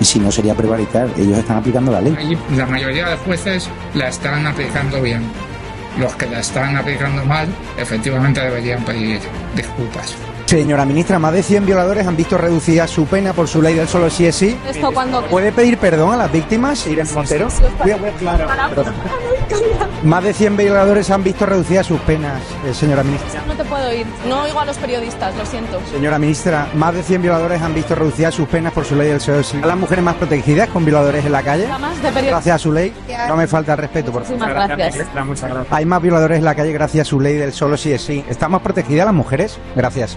Y si no sería prevaricar, ellos están aplicando la ley. La mayoría de jueces la están aplicando bien. Los que la están aplicando mal, efectivamente deberían pedir disculpas. Señora ministra, más de 100 violadores han visto reducida su pena por su ley del solo sí es sí. ¿Esto cuando ¿Puede pedir perdón a las víctimas, Irene Montero? Más de 100 violadores han visto reducidas sus penas, eh, señora ministra. No te puedo ir. No oigo a los periodistas, lo siento. Señora ministra, más de 100 violadores han visto reducidas sus penas por su ley del solo sí. ¿A las mujeres más protegidas con violadores en la calle? De. Gracias a su ley. No me falta el respeto, por favor. Muchísimas gracias. Hay más violadores en la calle gracias a su ley del solo sí es sí. ¿Están más protegidas las mujeres? Gracias.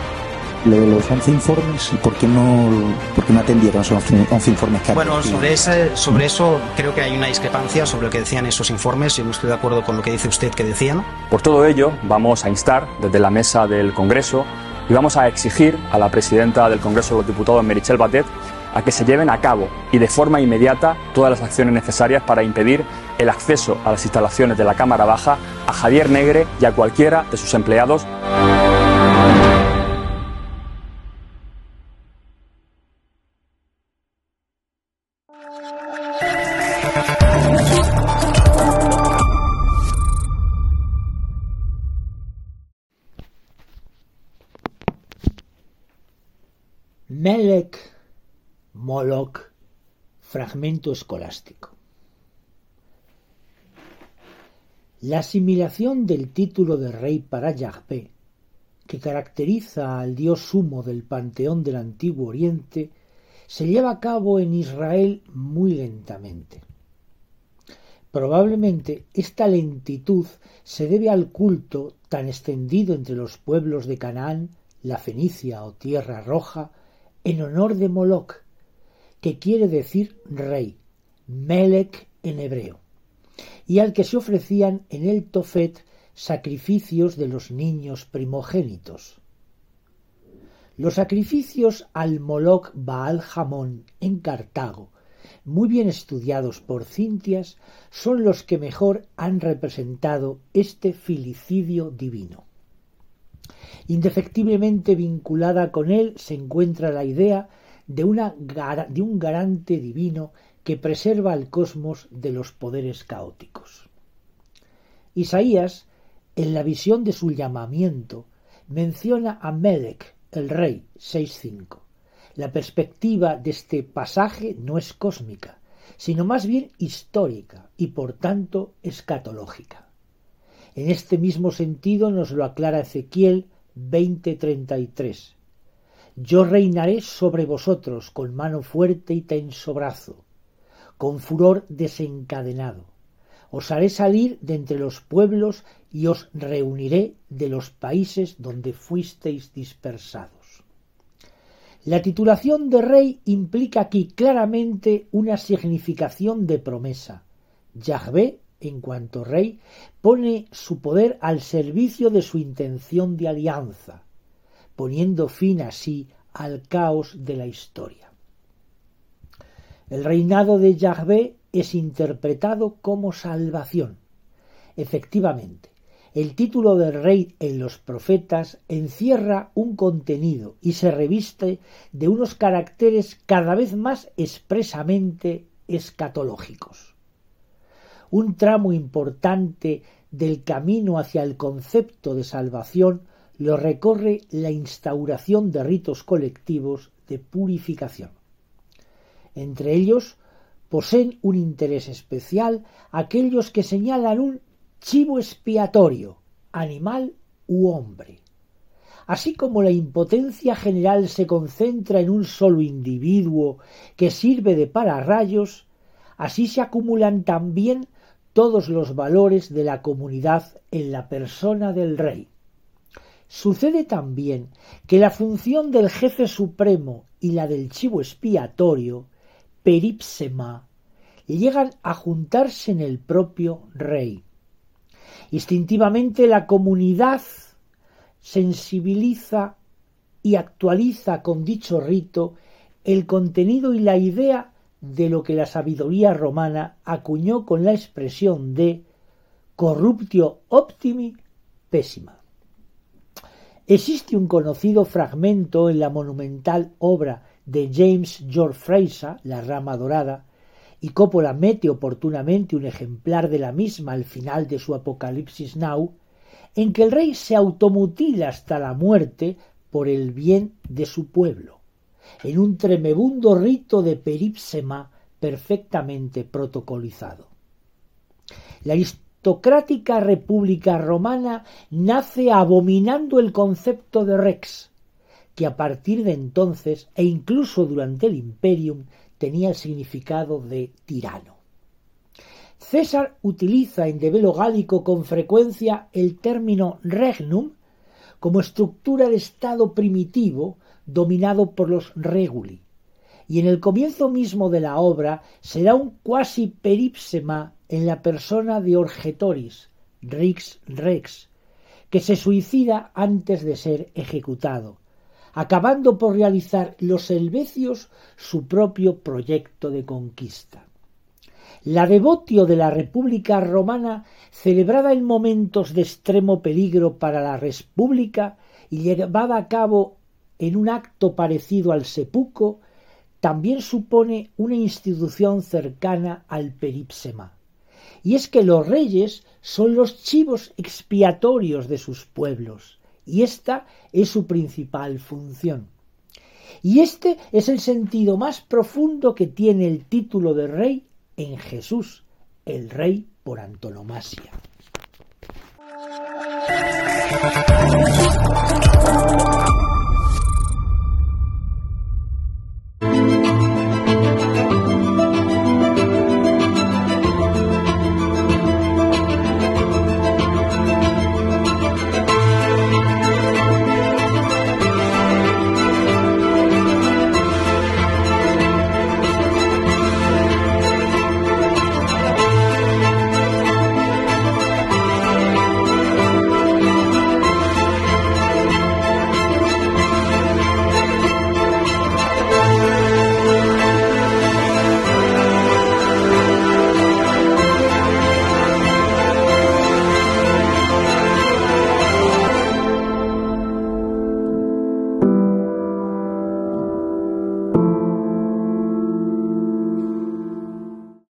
Lo de los 11 informes, ¿por qué no, por qué no atendieron esos 11, 11 informes que Bueno, sobre, ese, sobre eso creo que hay una discrepancia sobre lo que decían esos informes. Yo no estoy de acuerdo con lo que dice usted que decían. Por todo ello, vamos a instar desde la mesa del Congreso y vamos a exigir a la presidenta del Congreso de los Diputados, Merichel Batet, a que se lleven a cabo y de forma inmediata todas las acciones necesarias para impedir el acceso a las instalaciones de la Cámara Baja a Javier Negre y a cualquiera de sus empleados Melek, Moloch, fragmento escolástico. La asimilación del título de rey para Yahvé, que caracteriza al dios sumo del panteón del Antiguo Oriente, se lleva a cabo en Israel muy lentamente. Probablemente esta lentitud se debe al culto tan extendido entre los pueblos de Canaán, la Fenicia o Tierra Roja, en honor de Moloch, que quiere decir rey, Melech en hebreo, y al que se ofrecían en el Tofet sacrificios de los niños primogénitos. Los sacrificios al Moloch Baal Jamón en Cartago, muy bien estudiados por Cintias, son los que mejor han representado este filicidio divino. Indefectiblemente vinculada con él se encuentra la idea de, un garante divino que preserva al cosmos de los poderes caóticos. Isaías, en la visión de su llamamiento, menciona a Melech, el rey, 6.5. La perspectiva de este pasaje no es cósmica, sino más bien histórica y por tanto escatológica. En este mismo sentido nos lo aclara Ezequiel 20:33. Yo reinaré sobre vosotros con mano fuerte y tenso brazo, con furor desencadenado. Os haré salir de entre los pueblos y os reuniré de los países donde fuisteis dispersados. La titulación de rey implica aquí claramente una significación de promesa. Yahvé, en cuanto rey, pone su poder al servicio de su intención de alianza, poniendo fin así al caos de la historia. El reinado de Yahvé es interpretado como salvación. Efectivamente, el título de rey en los profetas encierra un contenido y se reviste de unos caracteres cada vez más expresamente escatológicos. Un tramo importante del camino hacia el concepto de salvación lo recorre la instauración de ritos colectivos de purificación. Entre ellos poseen un interés especial aquellos que señalan un chivo expiatorio, animal u hombre. Así como la impotencia general se concentra en un solo individuo que sirve de pararrayos, así se acumulan también todos los valores de la comunidad en la persona del rey. Sucede también que la función del jefe supremo y la del chivo expiatorio, peripsema, llegan a juntarse en el propio rey. Instintivamente la comunidad sensibiliza y actualiza con dicho rito el contenido y la idea de lo que la sabiduría romana acuñó con la expresión de corruptio optimi pésima. Existe un conocido fragmento en la monumental obra de James George Fraser, La rama dorada, y Coppola mete oportunamente un ejemplar de la misma al final de su Apocalipsis Now, en que el rey se automutila hasta la muerte por el bien de su pueblo, en un tremebundo rito de peripsema perfectamente protocolizado. La aristocrática República Romana nace abominando el concepto de rex, que a partir de entonces e incluso durante el imperium tenía el significado de tirano. César utiliza en develo gálico con frecuencia el término regnum como estructura de estado primitivo dominado por los reguli, y en el comienzo mismo de la obra será un cuasi peripsema en la persona de Orgetoris, Rix Rex, que se suicida antes de ser ejecutado, acabando por realizar los helvecios su propio proyecto de conquista. La devotio de la República Romana, celebrada en momentos de extremo peligro para la República y llevada a cabo en un acto parecido al sepuco, también supone una institución cercana al peripsema. Y es que los reyes son los chivos expiatorios de sus pueblos y esta es su principal función. Y este es el sentido más profundo que tiene el título de rey en Jesús, el rey por antonomasia.